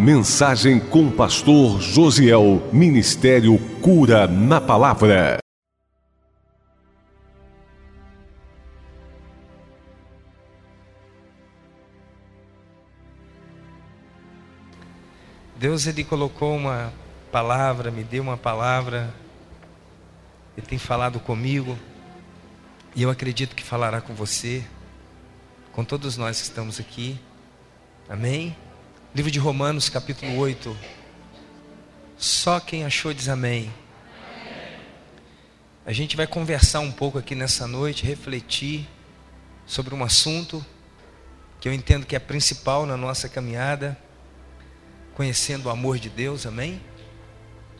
Mensagem com pastor Josiel. Ministério Cura na Palavra. Deus ele colocou uma palavra, me deu uma palavra. Ele tem falado comigo. E eu acredito que falará com você, com todos nós que estamos aqui. Amém? Livro de Romanos, capítulo 8. Só quem achou diz amém. A gente vai conversar um pouco aqui nessa noite, refletir sobre um assunto que eu entendo que é principal na nossa caminhada, conhecendo o amor de Deus, amém?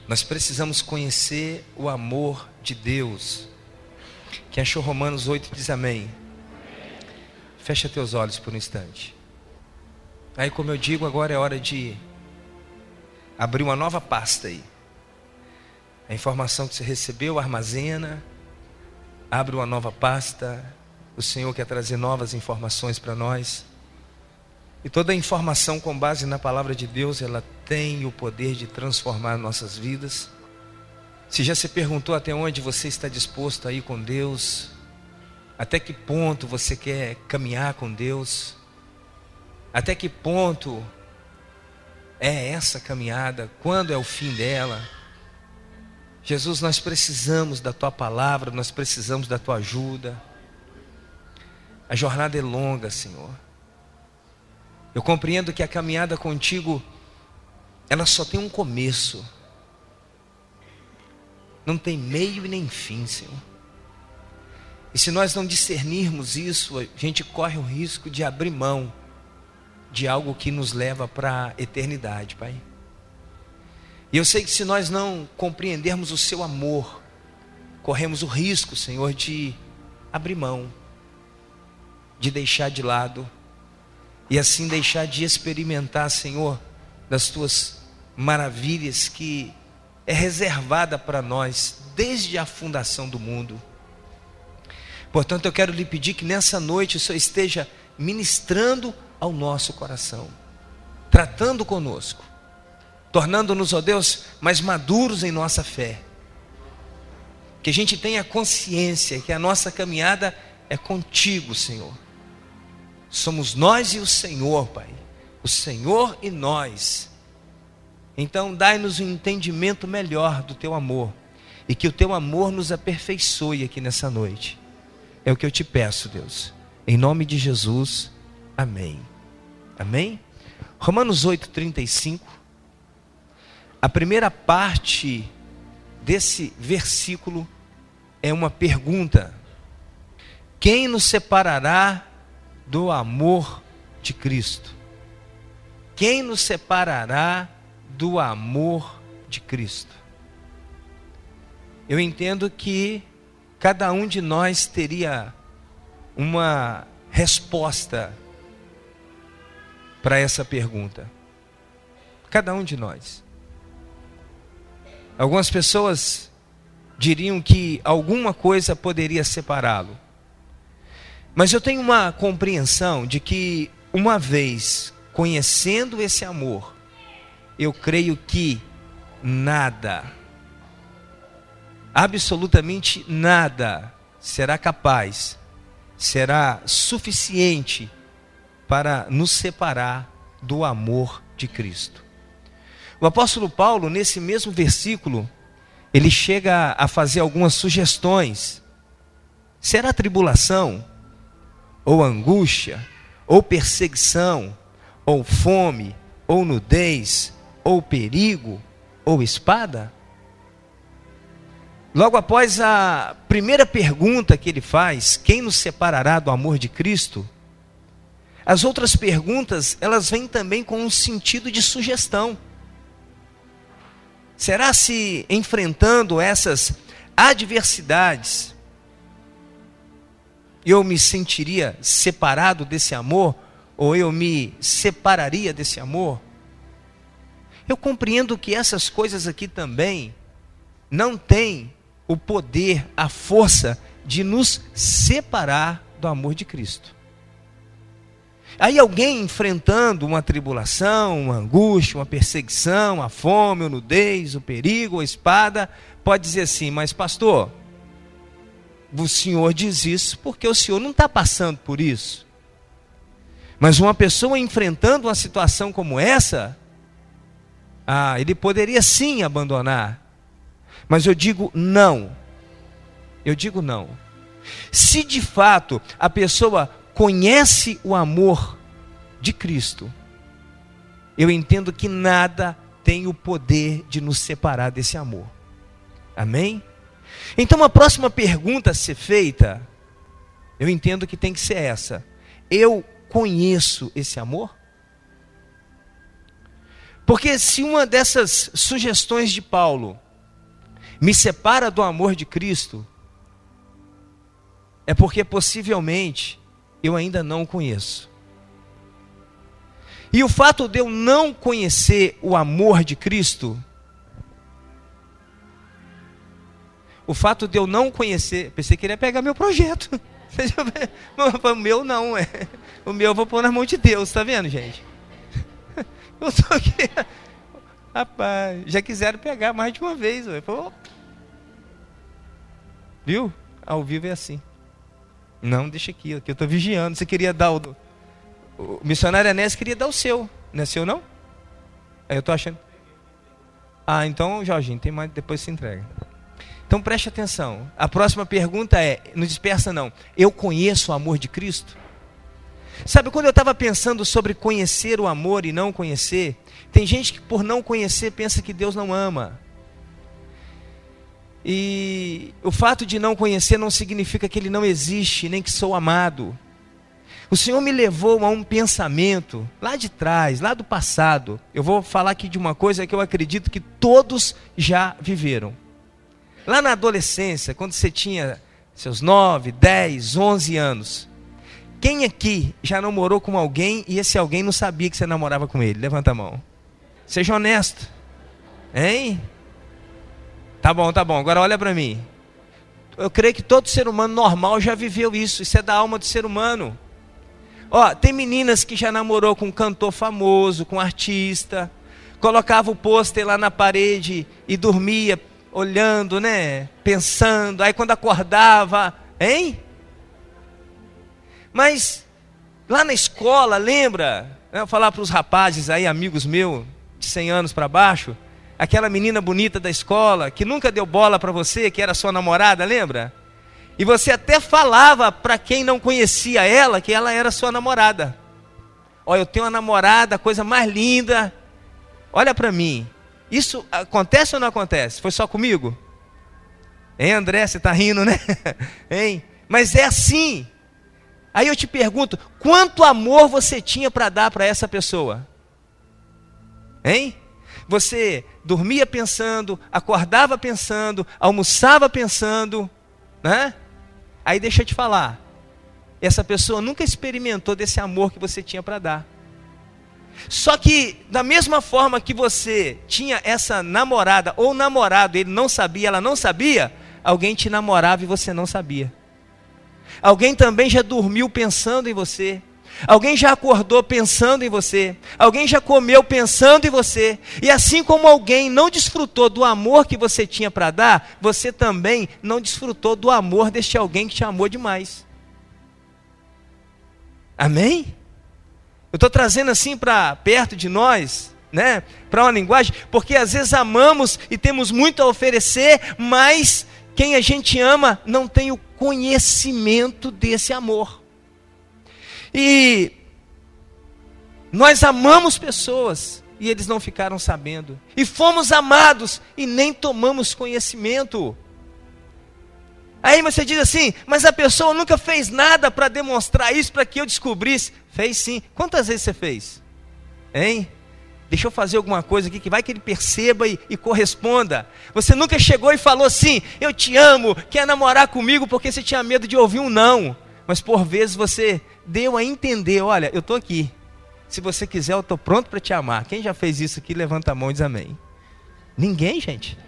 Nós precisamos conhecer o amor de Deus. Quem achou Romanos 8 diz amém. Fecha teus olhos por um instante. Aí, como eu digo, agora é hora de abrir uma nova pasta aí. A informação que você recebeu, armazena, abre uma nova pasta. O Senhor quer trazer novas informações para nós. E toda informação com base na palavra de Deus, ela tem o poder de transformar nossas vidas. Se já se perguntou até onde você está disposto a ir com Deus, até que ponto você quer caminhar com Deus, até que ponto é essa caminhada, quando é o fim dela. Jesus, nós precisamos da tua palavra, nós precisamos da tua ajuda. A jornada é longa, Senhor. Eu compreendo que a caminhada contigo, ela só tem um começo não tem meio e nem fim, Senhor. E se nós não discernirmos isso, a gente corre o risco de abrir mão de algo que nos leva para a eternidade, Pai. E eu sei que se nós não compreendermos o seu amor, corremos o risco, Senhor, de abrir mão, de deixar de lado, e assim deixar de experimentar, Senhor, das tuas maravilhas que é reservada para nós desde a fundação do mundo. Portanto, eu quero lhe pedir que nessa noite o Senhor esteja ministrando ao nosso coração, tratando conosco, tornando-nos, ó Deus, mais maduros em nossa fé. Que a gente tenha consciência que a nossa caminhada é contigo, Senhor. Somos nós e o Senhor, Pai. O Senhor e nós então, dai-nos um entendimento melhor do teu amor e que o teu amor nos aperfeiçoe aqui nessa noite. É o que eu te peço, Deus. Em nome de Jesus. Amém. Amém? Romanos 8:35. A primeira parte desse versículo é uma pergunta: Quem nos separará do amor de Cristo? Quem nos separará do amor de Cristo. Eu entendo que cada um de nós teria uma resposta para essa pergunta. Cada um de nós. Algumas pessoas diriam que alguma coisa poderia separá-lo. Mas eu tenho uma compreensão de que, uma vez conhecendo esse amor, eu creio que nada, absolutamente nada, será capaz, será suficiente para nos separar do amor de Cristo. O apóstolo Paulo, nesse mesmo versículo, ele chega a fazer algumas sugestões. Será tribulação, ou angústia, ou perseguição, ou fome, ou nudez, ou perigo, ou espada? Logo após a primeira pergunta que ele faz, quem nos separará do amor de Cristo? As outras perguntas, elas vêm também com um sentido de sugestão. Será se enfrentando essas adversidades, eu me sentiria separado desse amor? Ou eu me separaria desse amor? Eu compreendo que essas coisas aqui também não têm o poder, a força de nos separar do amor de Cristo. Aí alguém enfrentando uma tribulação, uma angústia, uma perseguição, a fome, a nudez, o perigo, a espada, pode dizer assim: Mas, pastor, o senhor diz isso porque o senhor não está passando por isso. Mas uma pessoa enfrentando uma situação como essa, ah, ele poderia sim abandonar. Mas eu digo não. Eu digo não. Se de fato a pessoa conhece o amor de Cristo, eu entendo que nada tem o poder de nos separar desse amor. Amém? Então a próxima pergunta a ser feita, eu entendo que tem que ser essa. Eu conheço esse amor? Porque se uma dessas sugestões de Paulo me separa do amor de Cristo, é porque possivelmente eu ainda não o conheço. E o fato de eu não conhecer o amor de Cristo, o fato de eu não conhecer, pensei que ele ia pegar meu projeto. O meu não, é. O meu eu vou pôr na mão de Deus, tá vendo, gente? Eu tô aqui. Rapaz, já quiseram pegar mais de uma vez. Viu? Ao vivo é assim. Não, deixa aqui, aqui eu estou vigiando. Você queria dar o. O missionário Anés queria dar o seu. Não é seu, não? Aí eu estou achando. Ah, então, Jorginho, tem mais, depois se entrega. Então preste atenção. A próxima pergunta é: não dispersa não. Eu conheço o amor de Cristo? Sabe, quando eu estava pensando sobre conhecer o amor e não conhecer, tem gente que por não conhecer pensa que Deus não ama. E o fato de não conhecer não significa que ele não existe, nem que sou amado. O Senhor me levou a um pensamento lá de trás, lá do passado. Eu vou falar aqui de uma coisa que eu acredito que todos já viveram. Lá na adolescência, quando você tinha seus 9, 10, 11 anos, quem aqui já namorou com alguém e esse alguém não sabia que você namorava com ele? Levanta a mão. Seja honesto. Hein? Tá bom, tá bom. Agora olha para mim. Eu creio que todo ser humano normal já viveu isso. Isso é da alma do ser humano. Ó, tem meninas que já namorou com um cantor famoso, com um artista, colocava o pôster lá na parede e dormia olhando, né? Pensando. Aí quando acordava, hein? Mas lá na escola, lembra? Eu falar para os rapazes aí, amigos meus, de 100 anos para baixo, aquela menina bonita da escola que nunca deu bola para você, que era sua namorada, lembra? E você até falava para quem não conhecia ela que ela era sua namorada. Olha, eu tenho uma namorada, coisa mais linda. Olha para mim. Isso acontece ou não acontece? Foi só comigo? Hein, André, você está rindo, né? hein? Mas é assim. Aí eu te pergunto: quanto amor você tinha para dar para essa pessoa? Hein? Você dormia pensando, acordava pensando, almoçava pensando, né? Aí deixa eu te falar. Essa pessoa nunca experimentou desse amor que você tinha para dar. Só que, da mesma forma que você tinha essa namorada ou namorado, ele não sabia, ela não sabia, alguém te namorava e você não sabia. Alguém também já dormiu pensando em você. Alguém já acordou pensando em você. Alguém já comeu pensando em você. E assim como alguém não desfrutou do amor que você tinha para dar, você também não desfrutou do amor deste alguém que te amou demais. Amém? Eu estou trazendo assim para perto de nós, né? Para uma linguagem, porque às vezes amamos e temos muito a oferecer, mas quem a gente ama não tem o conhecimento desse amor. E nós amamos pessoas e eles não ficaram sabendo. E fomos amados e nem tomamos conhecimento. Aí você diz assim, mas a pessoa nunca fez nada para demonstrar isso, para que eu descobrisse. Fez sim. Quantas vezes você fez? Hein? Deixa eu fazer alguma coisa aqui que vai que ele perceba e, e, corresponda. Você nunca chegou e falou assim: Eu te amo, quer namorar comigo porque você tinha medo de ouvir um não. Mas por vezes você deu a entender: Olha, eu estou aqui. Se você quiser, eu estou pronto para te amar. Quem já fez isso aqui, levanta a mão e diz amém. Ninguém, gente.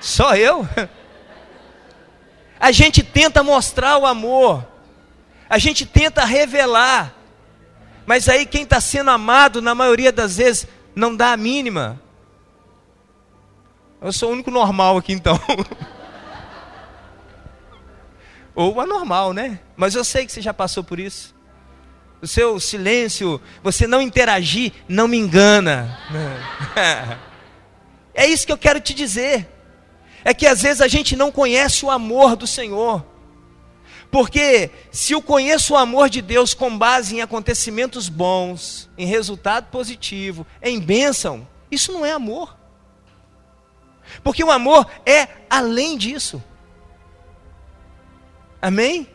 Só eu. A gente tenta mostrar o amor. A gente tenta revelar. Mas aí quem está sendo amado, na maioria das vezes, não dá a mínima. Eu sou o único normal aqui então. Ou anormal, né? Mas eu sei que você já passou por isso. O seu silêncio, você não interagir, não me engana. É isso que eu quero te dizer. É que às vezes a gente não conhece o amor do Senhor. Porque se eu conheço o amor de Deus com base em acontecimentos bons, em resultado positivo, em bênção, isso não é amor. Porque o amor é além disso. Amém?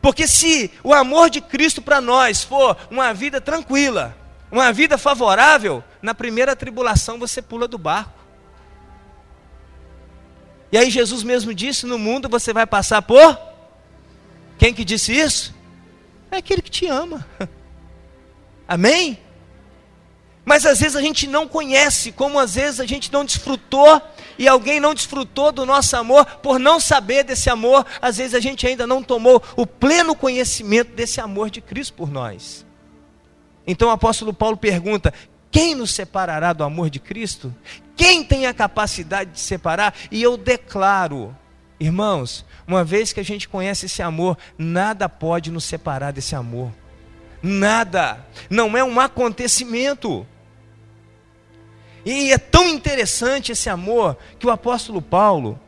Porque se o amor de Cristo para nós for uma vida tranquila, uma vida favorável, na primeira tribulação você pula do barco. E aí Jesus mesmo disse: no mundo você vai passar por quem que disse isso? É aquele que te ama. Amém? Mas às vezes a gente não conhece, como às vezes a gente não desfrutou e alguém não desfrutou do nosso amor por não saber desse amor, às vezes a gente ainda não tomou o pleno conhecimento desse amor de Cristo por nós. Então o apóstolo Paulo pergunta: quem nos separará do amor de Cristo? Quem tem a capacidade de separar? E eu declaro, irmãos, uma vez que a gente conhece esse amor, nada pode nos separar desse amor. Nada. Não é um acontecimento. E é tão interessante esse amor que o apóstolo Paulo,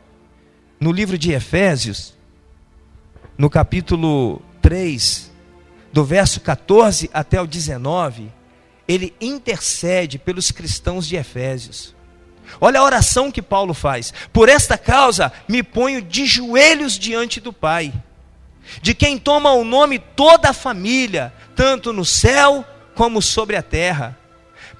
no livro de Efésios, no capítulo 3, do verso 14 até o 19, ele intercede pelos cristãos de Efésios. Olha a oração que Paulo faz. Por esta causa me ponho de joelhos diante do Pai, de quem toma o nome toda a família, tanto no céu como sobre a terra,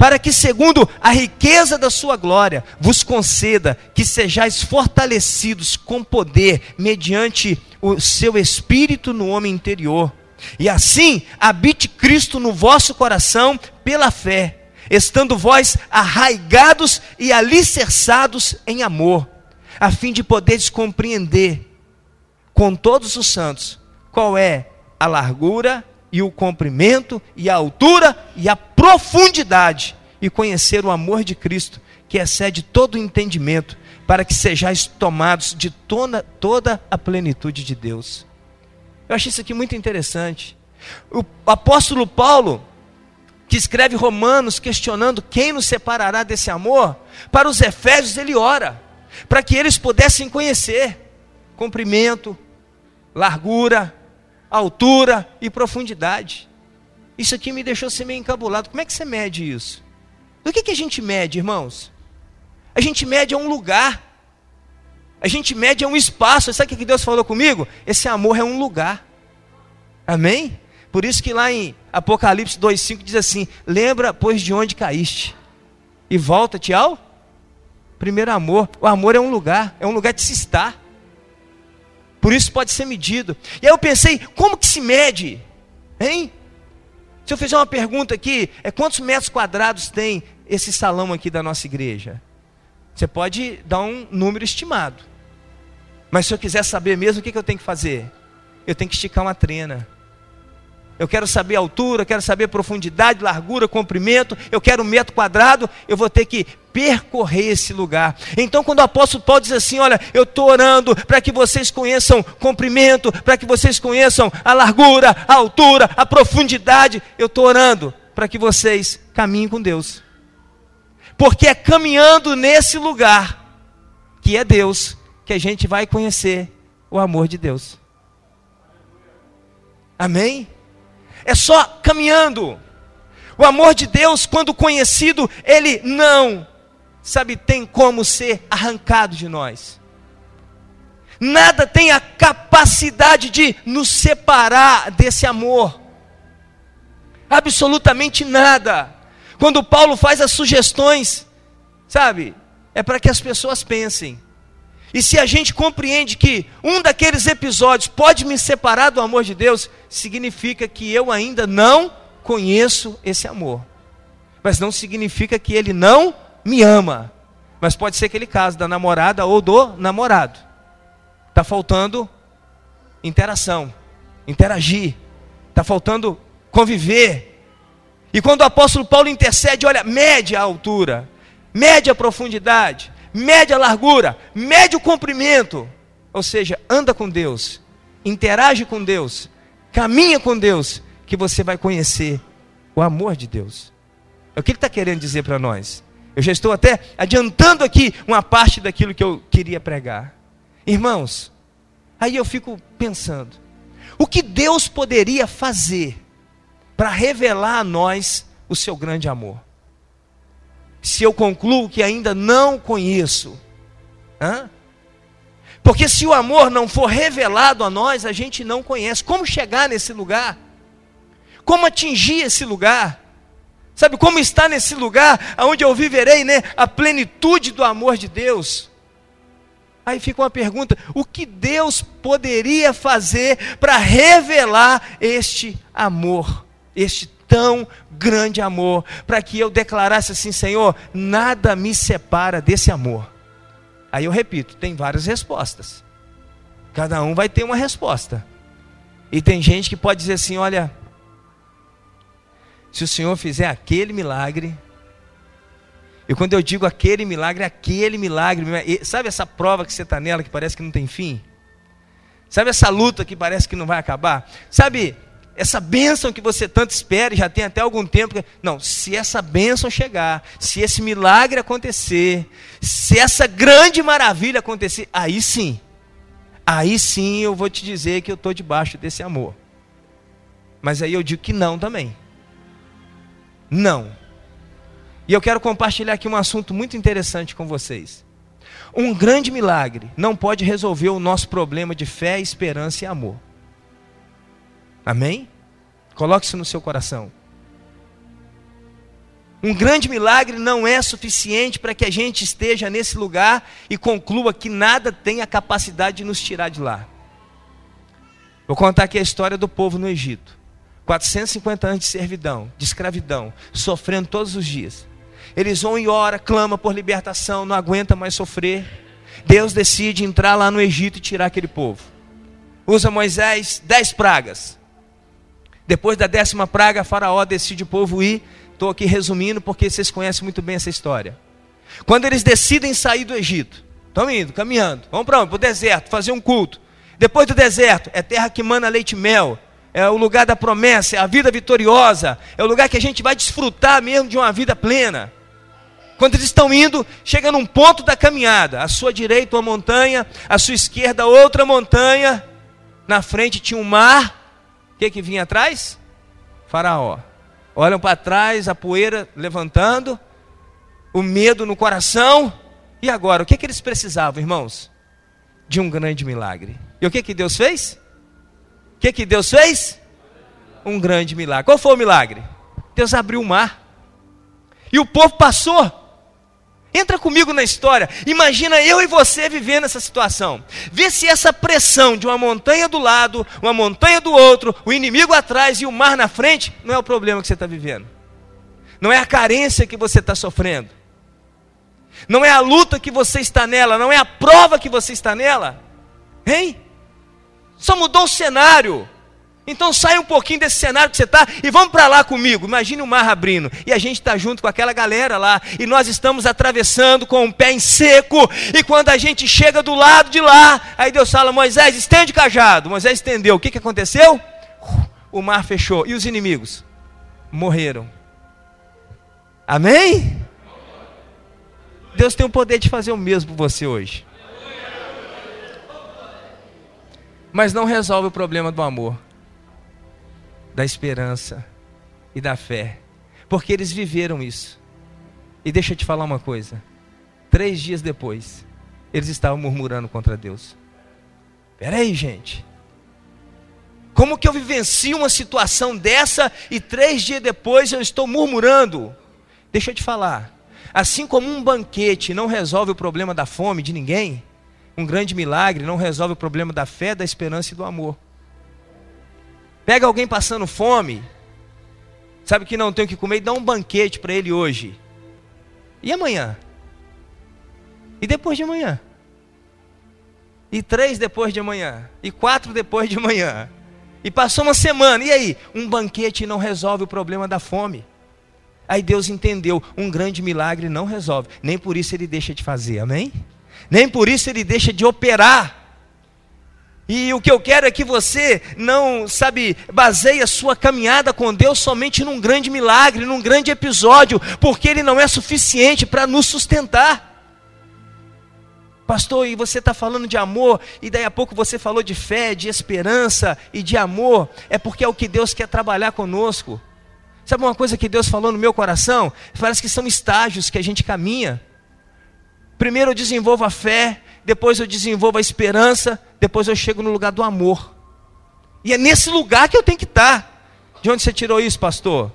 para que, segundo a riqueza da sua glória, vos conceda que sejais fortalecidos com poder, mediante o seu espírito no homem interior. E assim habite Cristo no vosso coração pela fé estando vós arraigados e alicerçados em amor, a fim de poderes compreender com todos os santos qual é a largura e o comprimento e a altura e a profundidade e conhecer o amor de Cristo que excede todo o entendimento, para que sejais tomados de toda, toda a plenitude de Deus. Eu achei isso aqui muito interessante. O apóstolo Paulo, que escreve Romanos questionando quem nos separará desse amor, para os Efésios ele ora, para que eles pudessem conhecer comprimento, largura, altura e profundidade. Isso aqui me deixou ser meio encabulado. Como é que você mede isso? Do que, que a gente mede, irmãos? A gente mede a um lugar. A gente mede a um espaço. Sabe o que Deus falou comigo? Esse amor é um lugar. Amém? Por isso que lá em Apocalipse 2,5 diz assim: Lembra, pois, de onde caíste, e volta-te ao primeiro amor. O amor é um lugar, é um lugar de se estar. Por isso pode ser medido. E aí eu pensei, como que se mede? Hein? Se eu fizer uma pergunta aqui, é quantos metros quadrados tem esse salão aqui da nossa igreja? Você pode dar um número estimado. Mas se eu quiser saber mesmo, o que, que eu tenho que fazer? Eu tenho que esticar uma trena eu quero saber altura, eu quero saber profundidade, largura, comprimento, eu quero um metro quadrado, eu vou ter que percorrer esse lugar. Então, quando o apóstolo Paulo diz assim: Olha, eu estou orando para que vocês conheçam comprimento, para que vocês conheçam a largura, a altura, a profundidade, eu estou orando para que vocês caminhem com Deus. Porque é caminhando nesse lugar, que é Deus, que a gente vai conhecer o amor de Deus. Amém? é só caminhando. O amor de Deus, quando conhecido, ele não, sabe, tem como ser arrancado de nós. Nada tem a capacidade de nos separar desse amor. Absolutamente nada. Quando Paulo faz as sugestões, sabe, é para que as pessoas pensem. E se a gente compreende que um daqueles episódios pode me separar do amor de Deus, significa que eu ainda não conheço esse amor. Mas não significa que ele não me ama. Mas pode ser aquele caso da namorada ou do namorado. Está faltando interação, interagir. Está faltando conviver. E quando o apóstolo Paulo intercede, olha, mede a altura, mede a profundidade, mede a largura, mede o comprimento. Ou seja, anda com Deus, interage com Deus, caminha com Deus, que você vai conhecer o amor de Deus. O que ele está querendo dizer para nós? Eu já estou até adiantando aqui uma parte daquilo que eu queria pregar. Irmãos, aí eu fico pensando: o que Deus poderia fazer para revelar a nós o seu grande amor? Se eu concluo que ainda não conheço, hã? porque se o amor não for revelado a nós, a gente não conhece. Como chegar nesse lugar? Como atingir esse lugar? Sabe como está nesse lugar onde eu viverei, né, a plenitude do amor de Deus? Aí fica uma pergunta: o que Deus poderia fazer para revelar este amor, este tão grande amor, para que eu declarasse assim, Senhor, nada me separa desse amor. Aí eu repito, tem várias respostas. Cada um vai ter uma resposta. E tem gente que pode dizer assim: olha, se o Senhor fizer aquele milagre, e quando eu digo aquele milagre, aquele milagre, sabe essa prova que você está nela que parece que não tem fim? Sabe essa luta que parece que não vai acabar? Sabe essa bênção que você tanto espera, e já tem até algum tempo. Não, se essa bênção chegar, se esse milagre acontecer, se essa grande maravilha acontecer, aí sim, aí sim eu vou te dizer que eu estou debaixo desse amor. Mas aí eu digo que não também. Não. E eu quero compartilhar aqui um assunto muito interessante com vocês. Um grande milagre não pode resolver o nosso problema de fé, esperança e amor. Amém? Coloque isso no seu coração. Um grande milagre não é suficiente para que a gente esteja nesse lugar e conclua que nada tem a capacidade de nos tirar de lá. Vou contar aqui a história do povo no Egito. 450 anos de servidão, de escravidão, sofrendo todos os dias. Eles vão e ora, clama por libertação, não aguenta mais sofrer. Deus decide entrar lá no Egito e tirar aquele povo. Usa Moisés dez pragas. Depois da décima praga, Faraó decide o povo ir. Estou aqui resumindo porque vocês conhecem muito bem essa história. Quando eles decidem sair do Egito, estão indo, caminhando, vamos para o deserto, fazer um culto. Depois do deserto, é terra que mana leite e mel é o lugar da promessa, é a vida vitoriosa, é o lugar que a gente vai desfrutar mesmo de uma vida plena. Quando eles estão indo, chega num ponto da caminhada, à sua direita uma montanha, à sua esquerda outra montanha, na frente tinha um mar, o que, que vinha atrás? Faraó. Olham para trás, a poeira levantando, o medo no coração, e agora, o que, que eles precisavam, irmãos? De um grande milagre. E o que, que Deus fez? Que, que Deus fez? Um grande milagre. Qual foi o milagre? Deus abriu o mar. E o povo passou. Entra comigo na história. Imagina eu e você vivendo essa situação. Vê se essa pressão de uma montanha do lado, uma montanha do outro, o inimigo atrás e o mar na frente, não é o problema que você está vivendo. Não é a carência que você está sofrendo. Não é a luta que você está nela. Não é a prova que você está nela. Hein? Só mudou o cenário. Então sai um pouquinho desse cenário que você está e vamos para lá comigo. Imagine o mar abrindo e a gente está junto com aquela galera lá e nós estamos atravessando com o pé em seco. E quando a gente chega do lado de lá, aí Deus fala: Moisés, estende o cajado. Moisés estendeu. O que, que aconteceu? O mar fechou e os inimigos morreram. Amém? Deus tem o poder de fazer o mesmo por você hoje. Mas não resolve o problema do amor, da esperança e da fé, porque eles viveram isso. E deixa eu te falar uma coisa: três dias depois, eles estavam murmurando contra Deus. Peraí, gente. Como que eu vivencio uma situação dessa e três dias depois eu estou murmurando? Deixa eu te falar. Assim como um banquete não resolve o problema da fome de ninguém, um grande milagre não resolve o problema da fé, da esperança e do amor. Pega alguém passando fome, sabe que não tem o que comer, e dá um banquete para ele hoje. E amanhã? E depois de amanhã? E três depois de amanhã? E quatro depois de amanhã? E passou uma semana, e aí? Um banquete não resolve o problema da fome. Aí Deus entendeu: um grande milagre não resolve, nem por isso ele deixa de fazer, amém? Nem por isso ele deixa de operar. E o que eu quero é que você não, sabe, baseie a sua caminhada com Deus somente num grande milagre, num grande episódio, porque ele não é suficiente para nos sustentar. Pastor, e você está falando de amor, e daí a pouco você falou de fé, de esperança e de amor, é porque é o que Deus quer trabalhar conosco. Sabe uma coisa que Deus falou no meu coração? Parece que são estágios que a gente caminha. Primeiro eu desenvolvo a fé, depois eu desenvolvo a esperança, depois eu chego no lugar do amor. E é nesse lugar que eu tenho que estar. De onde você tirou isso, pastor?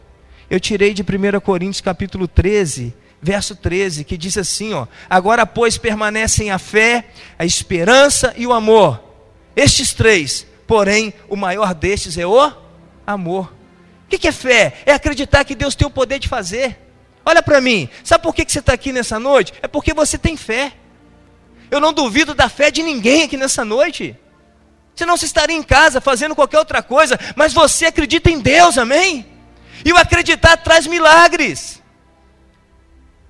Eu tirei de 1 Coríntios capítulo 13, verso 13, que diz assim, ó: Agora, pois, permanecem a fé, a esperança e o amor. Estes três, porém, o maior destes é o amor. O que é fé? É acreditar que Deus tem o poder de fazer. Olha para mim, sabe por que você está aqui nessa noite? É porque você tem fé. Eu não duvido da fé de ninguém aqui nessa noite. Você não se estaria em casa fazendo qualquer outra coisa, mas você acredita em Deus, amém? E o acreditar traz milagres.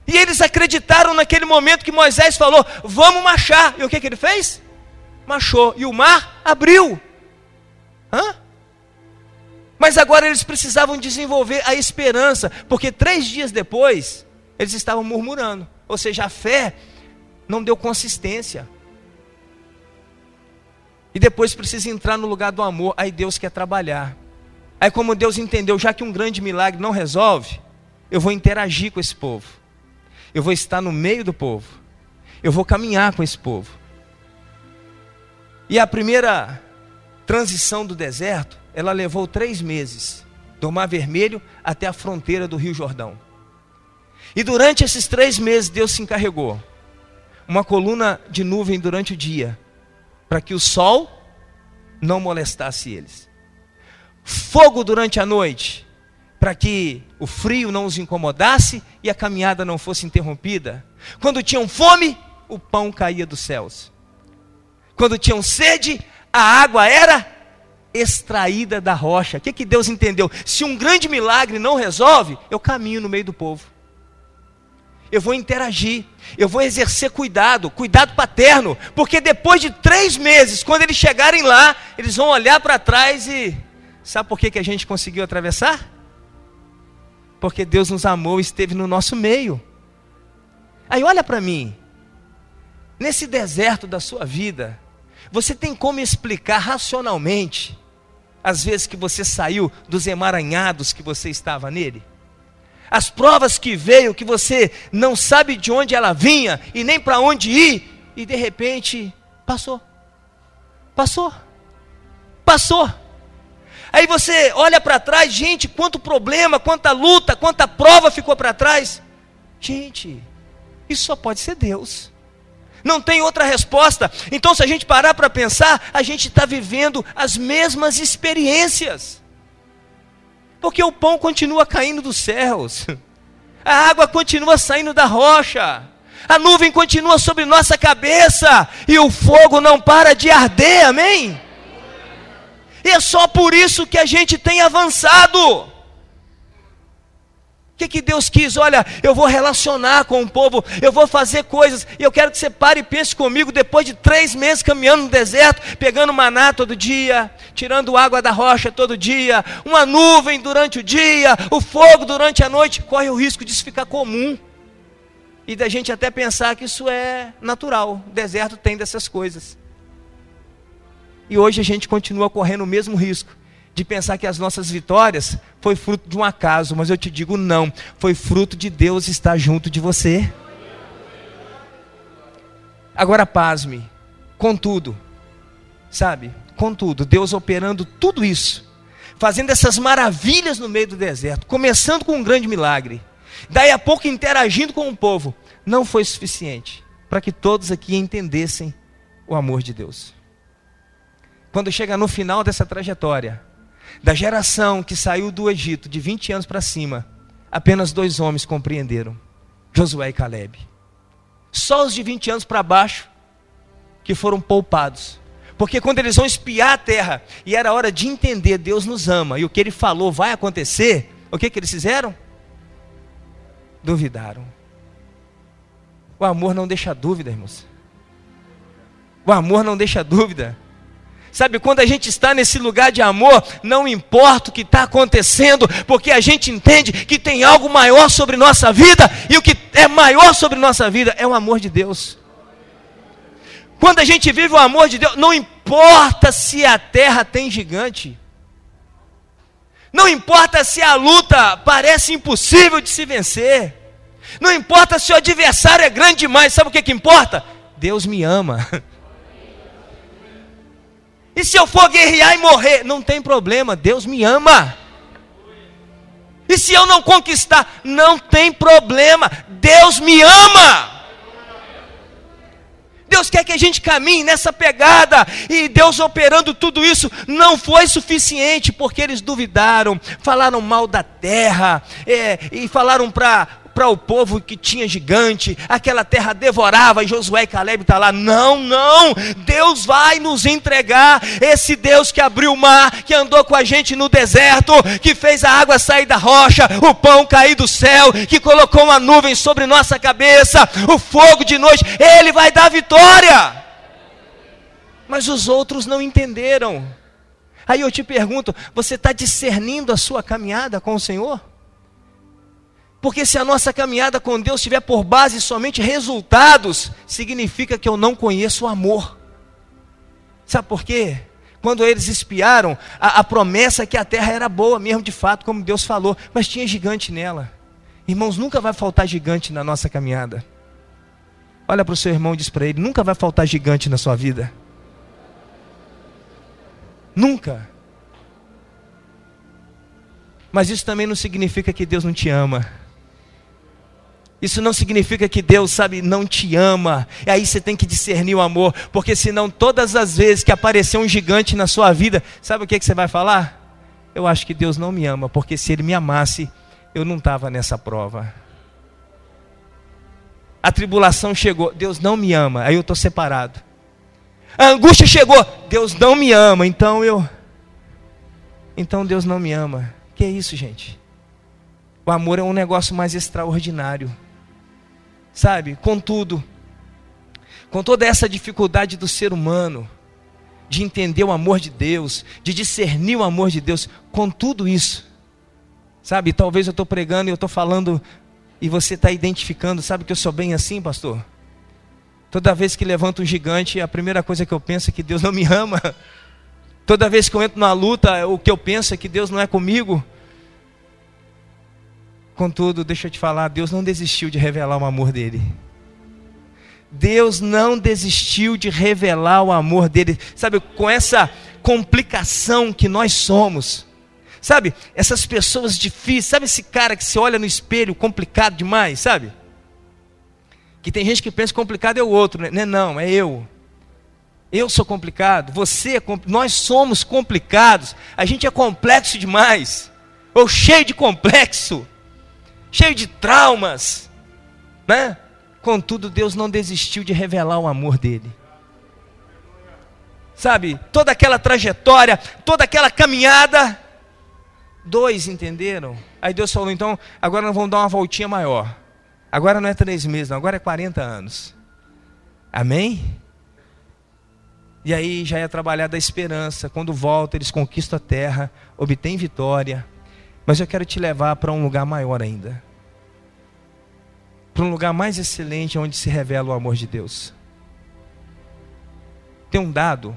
E eles acreditaram naquele momento que Moisés falou: Vamos marchar. E o que, que ele fez? Marchou. E o mar abriu. Hã? Mas agora eles precisavam desenvolver a esperança, porque três dias depois eles estavam murmurando. Ou seja, a fé não deu consistência. E depois precisa entrar no lugar do amor. Aí Deus quer trabalhar. Aí, como Deus entendeu, já que um grande milagre não resolve, eu vou interagir com esse povo. Eu vou estar no meio do povo. Eu vou caminhar com esse povo. E a primeira transição do deserto ela levou três meses, do Mar Vermelho até a fronteira do Rio Jordão. E durante esses três meses, Deus se encarregou uma coluna de nuvem durante o dia, para que o sol não molestasse eles. Fogo durante a noite, para que o frio não os incomodasse e a caminhada não fosse interrompida. Quando tinham fome, o pão caía dos céus. Quando tinham sede, a água era extraída da rocha. O que, que Deus entendeu? Se um grande milagre não resolve, eu caminho no meio do povo. Eu vou interagir, eu vou exercer cuidado, cuidado paterno, porque depois de três meses, quando eles chegarem lá, eles vão olhar para trás e. Sabe por que, que a gente conseguiu atravessar? Porque Deus nos amou e esteve no nosso meio. Aí olha para mim, nesse deserto da sua vida, você tem como explicar racionalmente as vezes que você saiu dos emaranhados que você estava nele? As provas que veio que você não sabe de onde ela vinha e nem para onde ir, e de repente passou. Passou. Passou. Aí você olha para trás, gente, quanto problema, quanta luta, quanta prova ficou para trás. Gente, isso só pode ser Deus. Não tem outra resposta. Então, se a gente parar para pensar, a gente está vivendo as mesmas experiências. Porque o pão continua caindo dos céus, a água continua saindo da rocha, a nuvem continua sobre nossa cabeça e o fogo não para de arder, amém? E é só por isso que a gente tem avançado. O que, que Deus quis? Olha, eu vou relacionar com o povo, eu vou fazer coisas, e eu quero que você pare e pense comigo, depois de três meses caminhando no deserto, pegando maná todo dia, tirando água da rocha todo dia, uma nuvem durante o dia, o fogo durante a noite, corre o risco disso ficar comum. E da gente até pensar que isso é natural, o deserto tem dessas coisas. E hoje a gente continua correndo o mesmo risco de pensar que as nossas vitórias foi fruto de um acaso, mas eu te digo não, foi fruto de Deus estar junto de você. Agora pasme, contudo, sabe? Contudo, Deus operando tudo isso, fazendo essas maravilhas no meio do deserto, começando com um grande milagre, daí a pouco interagindo com o povo, não foi suficiente para que todos aqui entendessem o amor de Deus. Quando chega no final dessa trajetória, da geração que saiu do Egito, de 20 anos para cima, apenas dois homens compreenderam: Josué e Caleb. Só os de 20 anos para baixo que foram poupados. Porque quando eles vão espiar a terra e era hora de entender, Deus nos ama e o que ele falou vai acontecer, o que, que eles fizeram? duvidaram. O amor não deixa dúvida, irmãos. O amor não deixa dúvida. Sabe, quando a gente está nesse lugar de amor, não importa o que está acontecendo, porque a gente entende que tem algo maior sobre nossa vida, e o que é maior sobre nossa vida é o amor de Deus. Quando a gente vive o amor de Deus, não importa se a terra tem gigante, não importa se a luta parece impossível de se vencer, não importa se o adversário é grande demais, sabe o que, que importa? Deus me ama. E se eu for guerrear e morrer, não tem problema, Deus me ama. E se eu não conquistar, não tem problema, Deus me ama. Deus quer que a gente caminhe nessa pegada, e Deus operando tudo isso não foi suficiente, porque eles duvidaram, falaram mal da terra, é, e falaram para para o povo que tinha gigante, aquela terra devorava, e Josué e Caleb está lá. Não, não, Deus vai nos entregar. Esse Deus que abriu o mar, que andou com a gente no deserto, que fez a água sair da rocha, o pão cair do céu, que colocou uma nuvem sobre nossa cabeça, o fogo de noite, Ele vai dar vitória. Mas os outros não entenderam. Aí eu te pergunto: você está discernindo a sua caminhada com o Senhor? Porque se a nossa caminhada com Deus tiver por base somente resultados, significa que eu não conheço o amor. Sabe por quê? Quando eles espiaram, a, a promessa é que a terra era boa mesmo, de fato, como Deus falou, mas tinha gigante nela. Irmãos, nunca vai faltar gigante na nossa caminhada. Olha para o seu irmão e diz para ele: nunca vai faltar gigante na sua vida. Nunca. Mas isso também não significa que Deus não te ama. Isso não significa que Deus, sabe, não te ama. E aí você tem que discernir o amor, porque senão todas as vezes que aparecer um gigante na sua vida, sabe o que, que você vai falar? Eu acho que Deus não me ama, porque se Ele me amasse, eu não estava nessa prova. A tribulação chegou, Deus não me ama, aí eu estou separado. A angústia chegou, Deus não me ama, então eu. Então Deus não me ama. Que é isso, gente? O amor é um negócio mais extraordinário sabe? Contudo, com toda essa dificuldade do ser humano, de entender o amor de Deus, de discernir o amor de Deus, com tudo isso, sabe? Talvez eu estou pregando e eu estou falando e você está identificando, sabe que eu sou bem assim, pastor? Toda vez que levanto um gigante, a primeira coisa que eu penso é que Deus não me ama. Toda vez que eu entro na luta, o que eu penso é que Deus não é comigo. Contudo, deixa eu te falar, Deus não desistiu de revelar o amor dele. Deus não desistiu de revelar o amor dele. Sabe, com essa complicação que nós somos. Sabe, essas pessoas difíceis. Sabe esse cara que se olha no espelho complicado demais, sabe? Que tem gente que pensa complicado é o outro, né? Não, é eu. Eu sou complicado, você é complicado, nós somos complicados. A gente é complexo demais. Ou cheio de complexo cheio de traumas, né? Contudo, Deus não desistiu de revelar o amor dele. Sabe, toda aquela trajetória, toda aquela caminhada, dois entenderam? Aí Deus falou: então, agora nós vamos dar uma voltinha maior. Agora não é três meses, não, agora é 40 anos. Amém? E aí já é trabalhar da esperança. Quando volta, eles conquistam a terra, obtêm vitória. Mas eu quero te levar para um lugar maior ainda para um lugar mais excelente onde se revela o amor de Deus. Tem um dado,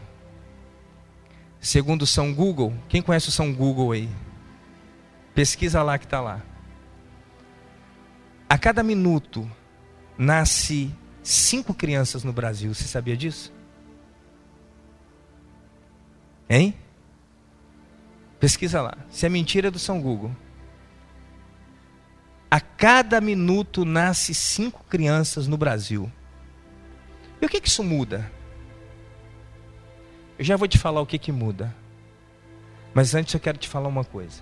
segundo São Google, quem conhece o São Google aí? Pesquisa lá que está lá. A cada minuto nasce cinco crianças no Brasil. Você sabia disso? Hein? Pesquisa lá. Se é mentira é do São Google. A cada minuto nasce cinco crianças no Brasil. E o que, que isso muda? Eu já vou te falar o que, que muda. Mas antes eu quero te falar uma coisa.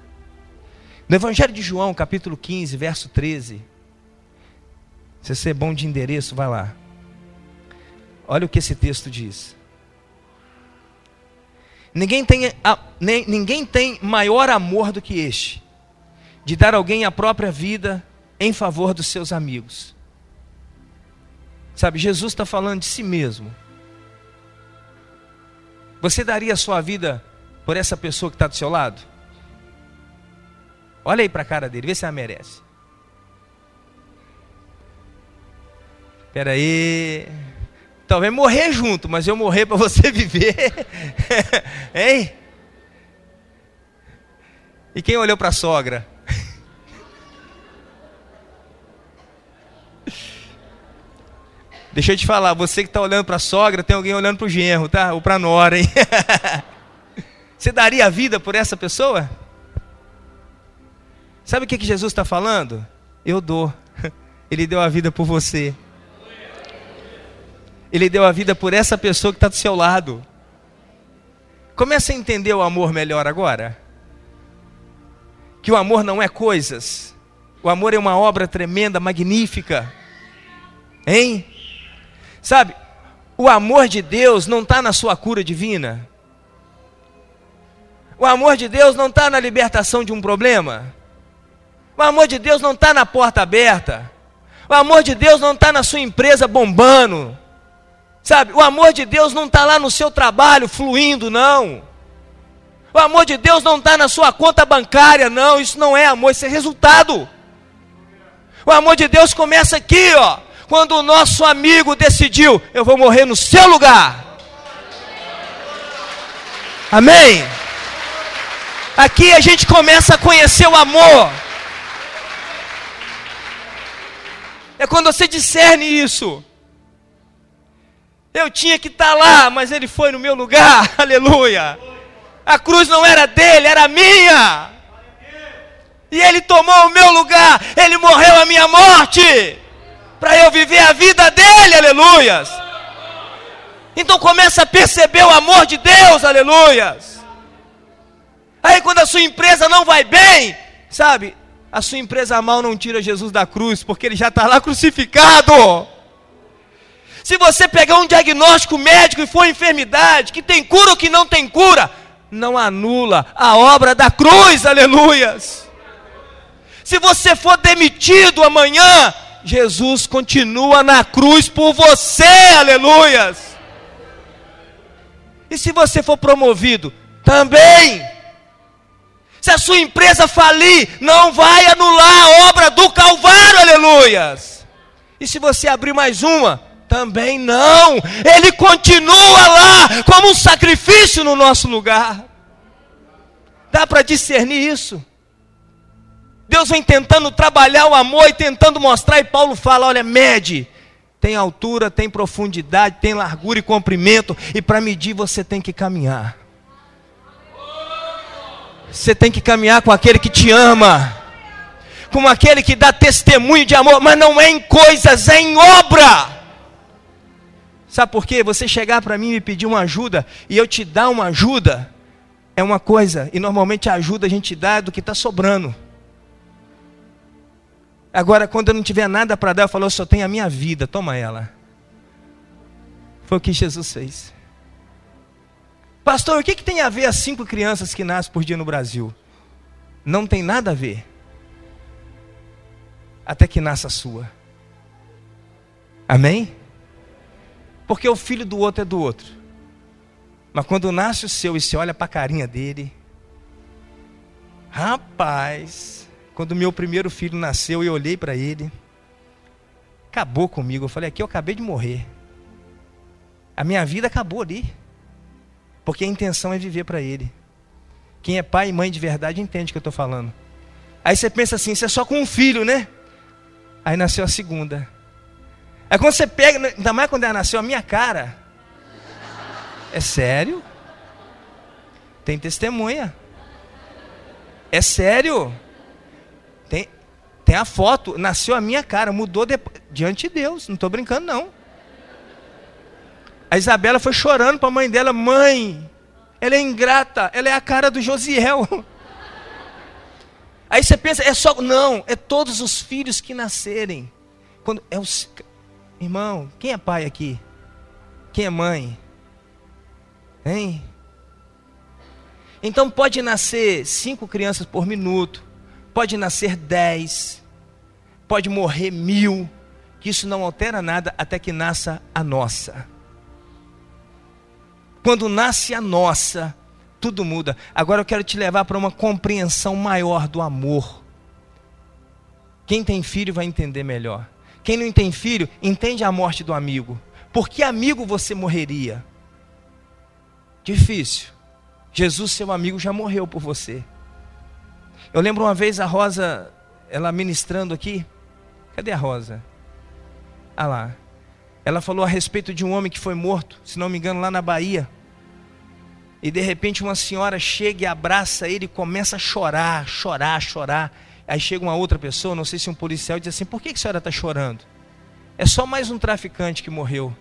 No Evangelho de João, capítulo 15, verso 13. Se você é bom de endereço, vai lá. Olha o que esse texto diz. Ninguém tem, ninguém tem maior amor do que este de dar alguém a própria vida em favor dos seus amigos. Sabe, Jesus está falando de si mesmo. Você daria a sua vida por essa pessoa que está do seu lado? Olha aí para a cara dele, vê se ela merece. Espera aí. Talvez morrer junto, mas eu morrer para você viver. hein? E quem olhou para a sogra? Deixa eu te falar, você que está olhando para a sogra, tem alguém olhando para o genro, tá? Ou para a nora, hein? você daria a vida por essa pessoa? Sabe o que, que Jesus está falando? Eu dou. Ele deu a vida por você. Ele deu a vida por essa pessoa que está do seu lado. Começa a entender o amor melhor agora. Que o amor não é coisas. O amor é uma obra tremenda, magnífica. Hein? Sabe, o amor de Deus não está na sua cura divina. O amor de Deus não está na libertação de um problema. O amor de Deus não está na porta aberta. O amor de Deus não está na sua empresa bombando. Sabe, o amor de Deus não está lá no seu trabalho fluindo, não. O amor de Deus não está na sua conta bancária, não. Isso não é amor, isso é resultado. O amor de Deus começa aqui, ó quando o nosso amigo decidiu: eu vou morrer no seu lugar. Amém? Aqui a gente começa a conhecer o amor. É quando você discerne isso. Eu tinha que estar lá, mas ele foi no meu lugar. Aleluia. A cruz não era dele, era minha. E ele tomou o meu lugar. Ele morreu a minha morte para eu viver a vida dele, aleluias. Então começa a perceber o amor de Deus, aleluias. Aí quando a sua empresa não vai bem, sabe? A sua empresa mal não tira Jesus da cruz, porque ele já está lá crucificado. Se você pegar um diagnóstico médico e for enfermidade, que tem cura ou que não tem cura, não anula a obra da cruz, aleluias. Se você for demitido amanhã, Jesus continua na cruz por você, aleluias. E se você for promovido, também. Se a sua empresa falir, não vai anular a obra do Calvário, aleluias. E se você abrir mais uma, também não. Ele continua lá como um sacrifício no nosso lugar. Dá para discernir isso? Deus vem tentando trabalhar o amor e tentando mostrar, e Paulo fala: olha, mede. Tem altura, tem profundidade, tem largura e comprimento, e para medir você tem que caminhar. Você tem que caminhar com aquele que te ama, com aquele que dá testemunho de amor, mas não é em coisas, é em obra. Sabe por quê? Você chegar para mim e me pedir uma ajuda, e eu te dar uma ajuda, é uma coisa, e normalmente a ajuda a gente dá do que está sobrando. Agora, quando eu não tiver nada para dar, eu falo, eu só tenho a minha vida, toma ela. Foi o que Jesus fez. Pastor, o que, que tem a ver as cinco crianças que nascem por dia no Brasil? Não tem nada a ver. Até que nasça a sua. Amém? Porque o filho do outro é do outro. Mas quando nasce o seu e se olha para a carinha dele, rapaz, quando meu primeiro filho nasceu, eu olhei para ele. Acabou comigo. Eu falei: aqui eu acabei de morrer. A minha vida acabou ali. Porque a intenção é viver para ele. Quem é pai e mãe de verdade entende o que eu estou falando. Aí você pensa assim: você é só com um filho, né? Aí nasceu a segunda. Aí quando você pega, ainda mais quando ela nasceu, a minha cara. É sério? Tem testemunha. É sério? Tem, tem a foto, nasceu a minha cara, mudou de, diante de Deus, não estou brincando não. A Isabela foi chorando para a mãe dela, mãe, ela é ingrata, ela é a cara do Josiel. Aí você pensa, é só. Não, é todos os filhos que nascerem. Quando é os, irmão, quem é pai aqui? Quem é mãe? Hein? Então pode nascer cinco crianças por minuto pode nascer dez. pode morrer mil, que isso não altera nada até que nasça a nossa. Quando nasce a nossa, tudo muda. Agora eu quero te levar para uma compreensão maior do amor. Quem tem filho vai entender melhor. Quem não tem filho, entende a morte do amigo. Por que amigo você morreria? Difícil. Jesus, seu amigo, já morreu por você. Eu lembro uma vez a Rosa, ela ministrando aqui. Cadê a Rosa? Ah lá. Ela falou a respeito de um homem que foi morto, se não me engano, lá na Bahia. E de repente uma senhora chega e abraça ele e começa a chorar, chorar, chorar. Aí chega uma outra pessoa, não sei se um policial, e diz assim: Por que a senhora está chorando? É só mais um traficante que morreu.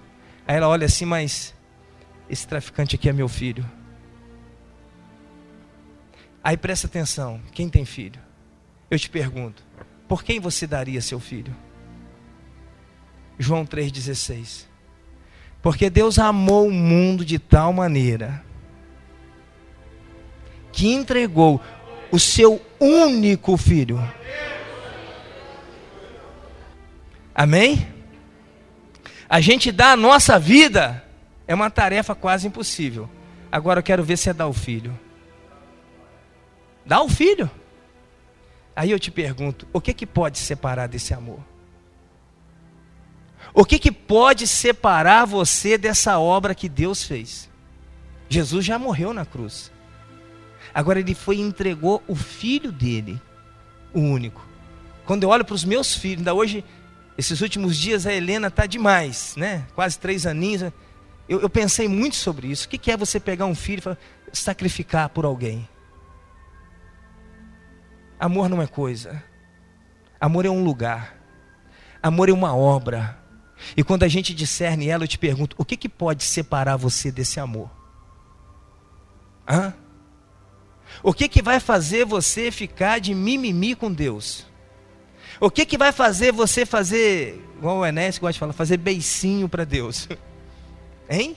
Aí ela olha assim, mas esse traficante aqui é meu filho. Aí presta atenção: quem tem filho? Eu te pergunto: por quem você daria seu filho? João 3,16. Porque Deus amou o mundo de tal maneira que entregou o seu único filho. Amém? A gente dá a nossa vida é uma tarefa quase impossível. Agora eu quero ver se é dar o filho. Dá o filho. Aí eu te pergunto, o que que pode separar desse amor? O que que pode separar você dessa obra que Deus fez? Jesus já morreu na cruz. Agora ele foi e entregou o filho dele, o único. Quando eu olho para os meus filhos, ainda hoje, esses últimos dias a Helena está demais, né? Quase três aninhos. Eu, eu, pensei muito sobre isso. O que, que é você pegar um filho e sacrificar por alguém? Amor não é coisa. Amor é um lugar. Amor é uma obra. E quando a gente discerne ela, eu te pergunto: o que, que pode separar você desse amor? Hã? O que, que vai fazer você ficar de mimimi com Deus? O que, que vai fazer você fazer, igual o Enéas gosta de falar, fazer beicinho para Deus? Hein?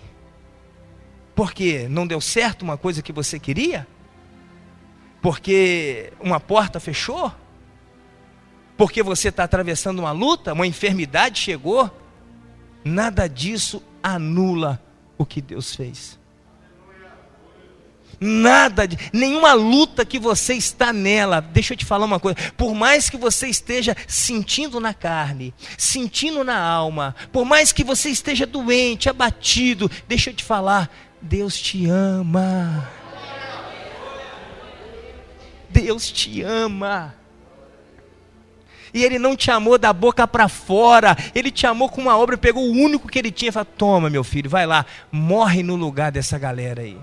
Porque não deu certo uma coisa que você queria? Porque uma porta fechou? Porque você está atravessando uma luta, uma enfermidade chegou? Nada disso anula o que Deus fez. Nada, de, nenhuma luta que você está nela. Deixa eu te falar uma coisa. Por mais que você esteja sentindo na carne, sentindo na alma, por mais que você esteja doente, abatido, deixa eu te falar, Deus te ama. Deus te ama. E ele não te amou da boca para fora, ele te amou com uma obra, pegou o único que ele tinha e falou: Toma, meu filho, vai lá, morre no lugar dessa galera aí.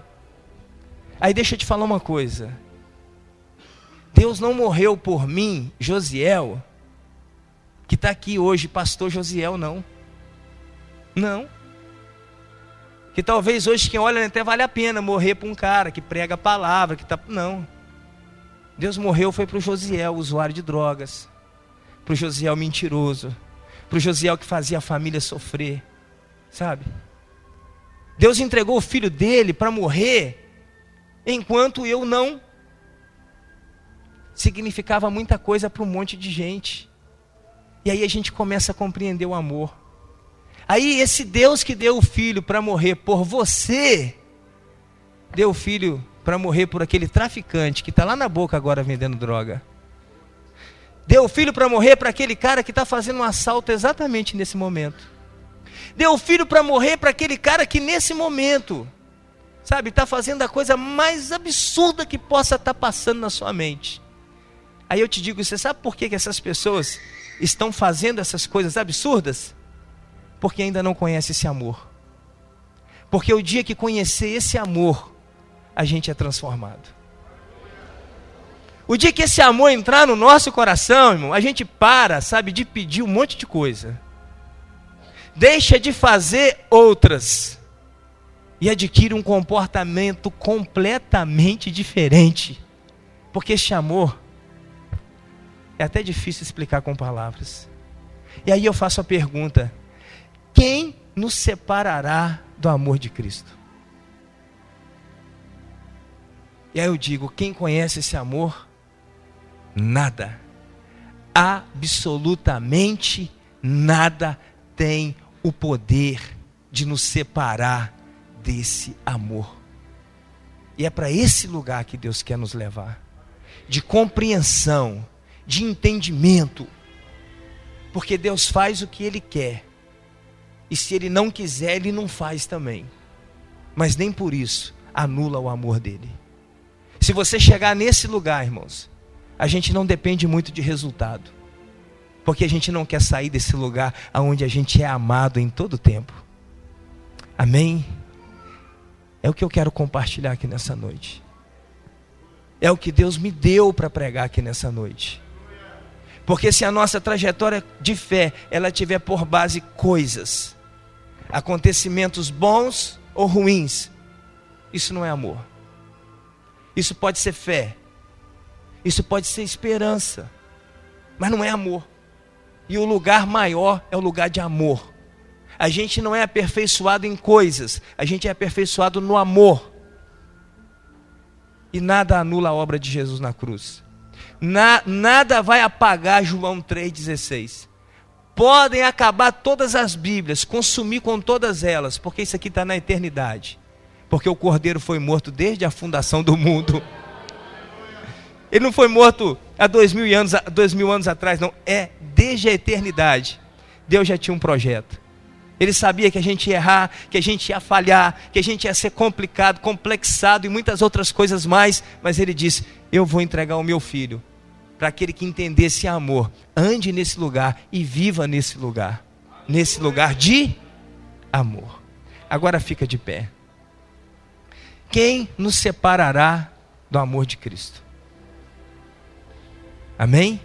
Aí deixa eu te falar uma coisa. Deus não morreu por mim, Josiel, que está aqui hoje, pastor Josiel, não. Não. Que talvez hoje quem olha até vale a pena morrer para um cara que prega a palavra, que tá. Não. Deus morreu foi para o Josiel, usuário de drogas, para o Josiel mentiroso, para o Josiel que fazia a família sofrer, sabe? Deus entregou o filho dele para morrer enquanto eu não significava muita coisa para um monte de gente. E aí a gente começa a compreender o amor. Aí esse Deus que deu o filho para morrer por você, deu o filho para morrer por aquele traficante que está lá na boca agora vendendo droga. Deu o filho para morrer para aquele cara que está fazendo um assalto exatamente nesse momento. Deu o filho para morrer para aquele cara que nesse momento sabe, está fazendo a coisa mais absurda que possa estar tá passando na sua mente. Aí eu te digo, você sabe por que, que essas pessoas estão fazendo essas coisas absurdas? Porque ainda não conhece esse amor. Porque o dia que conhecer esse amor, a gente é transformado. O dia que esse amor entrar no nosso coração, irmão, a gente para, sabe, de pedir um monte de coisa. Deixa de fazer outras e adquire um comportamento completamente diferente. Porque este amor é até difícil explicar com palavras. E aí eu faço a pergunta: quem nos separará do amor de Cristo? E aí eu digo: quem conhece esse amor? Nada, absolutamente nada tem o poder de nos separar desse amor. E é para esse lugar que Deus quer nos levar de compreensão, de entendimento. Porque Deus faz o que Ele quer. E se Ele não quiser, Ele não faz também. Mas nem por isso anula o amor dele. Se você chegar nesse lugar, irmãos, a gente não depende muito de resultado. Porque a gente não quer sair desse lugar onde a gente é amado em todo tempo. Amém? É o que eu quero compartilhar aqui nessa noite. É o que Deus me deu para pregar aqui nessa noite. Porque se a nossa trajetória de fé, ela tiver por base coisas, acontecimentos bons ou ruins, isso não é amor. Isso pode ser fé. Isso pode ser esperança. Mas não é amor. E o lugar maior é o lugar de amor. A gente não é aperfeiçoado em coisas, a gente é aperfeiçoado no amor e nada anula a obra de Jesus na cruz. Na, nada vai apagar João 3,16. Podem acabar todas as Bíblias, consumir com todas elas, porque isso aqui está na eternidade. Porque o Cordeiro foi morto desde a fundação do mundo. Ele não foi morto há dois mil anos, dois mil anos atrás, não. É desde a eternidade. Deus já tinha um projeto. Ele sabia que a gente ia errar, que a gente ia falhar, que a gente ia ser complicado, complexado e muitas outras coisas mais, mas ele disse: Eu vou entregar o meu filho para aquele que entendesse amor. Ande nesse lugar e viva nesse lugar nesse lugar de amor. Agora fica de pé. Quem nos separará do amor de Cristo? Amém?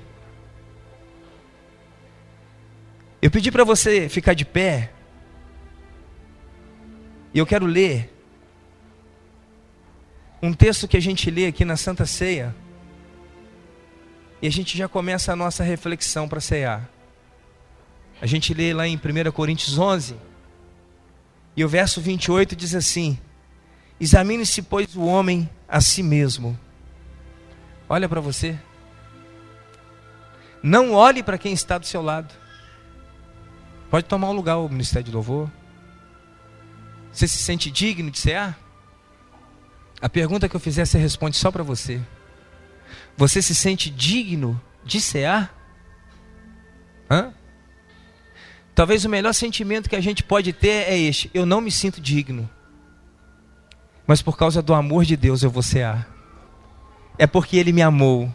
Eu pedi para você ficar de pé e eu quero ler um texto que a gente lê aqui na Santa Ceia. E a gente já começa a nossa reflexão para cear. A gente lê lá em 1 Coríntios 11. E o verso 28 diz assim: Examine-se, pois, o homem a si mesmo. Olha para você. Não olhe para quem está do seu lado. Pode tomar um lugar o ministério de louvor. Você se sente digno de cear? A pergunta que eu fizer, você responde só para você. Você se sente digno de cear? Hã? Talvez o melhor sentimento que a gente pode ter é este: eu não me sinto digno. Mas por causa do amor de Deus eu vou cear. É porque Ele me amou.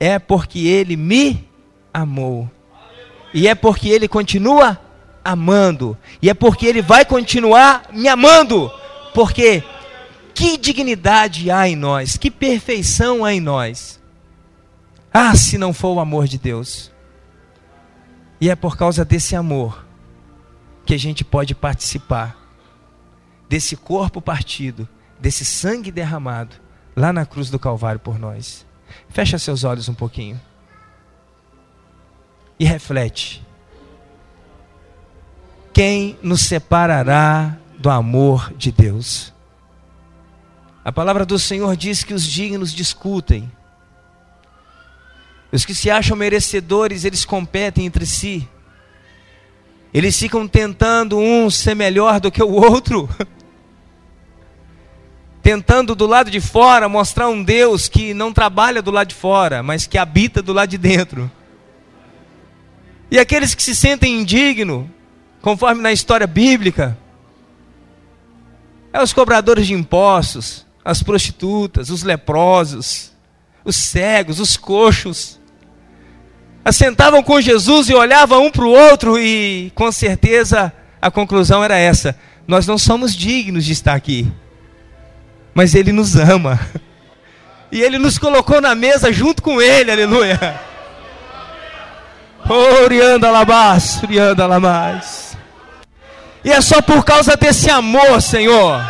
É porque Ele me amou. E é porque Ele continua amando. E é porque Ele vai continuar me amando. Porque que dignidade há em nós, que perfeição há em nós. Ah, se não for o amor de Deus. E é por causa desse amor que a gente pode participar desse corpo partido, desse sangue derramado lá na cruz do Calvário por nós. Fecha seus olhos um pouquinho e reflete. Quem nos separará do amor de Deus? A palavra do Senhor diz que os dignos discutem. Os que se acham merecedores, eles competem entre si. Eles ficam tentando um ser melhor do que o outro. tentando do lado de fora mostrar um Deus que não trabalha do lado de fora, mas que habita do lado de dentro. E aqueles que se sentem indignos, conforme na história bíblica, é os cobradores de impostos, as prostitutas, os leprosos, os cegos, os coxos. Assentavam com Jesus e olhavam um para o outro, e com certeza a conclusão era essa: nós não somos dignos de estar aqui, mas Ele nos ama, e Ele nos colocou na mesa junto com Ele, aleluia. Orianda labás, orianda mais. E é só por causa desse amor, Senhor.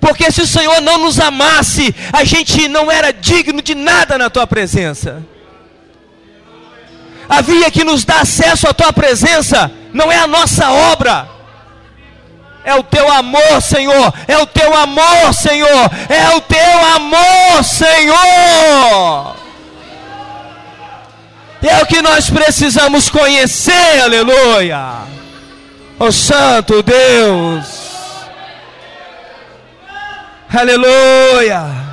Porque se o Senhor não nos amasse, a gente não era digno de nada na tua presença. Havia que nos dar acesso à tua presença, não é a nossa obra. É o teu amor, Senhor. É o teu amor, Senhor. É o teu amor, Senhor. É o que nós precisamos conhecer, aleluia. Oh Santo Deus. Aleluia.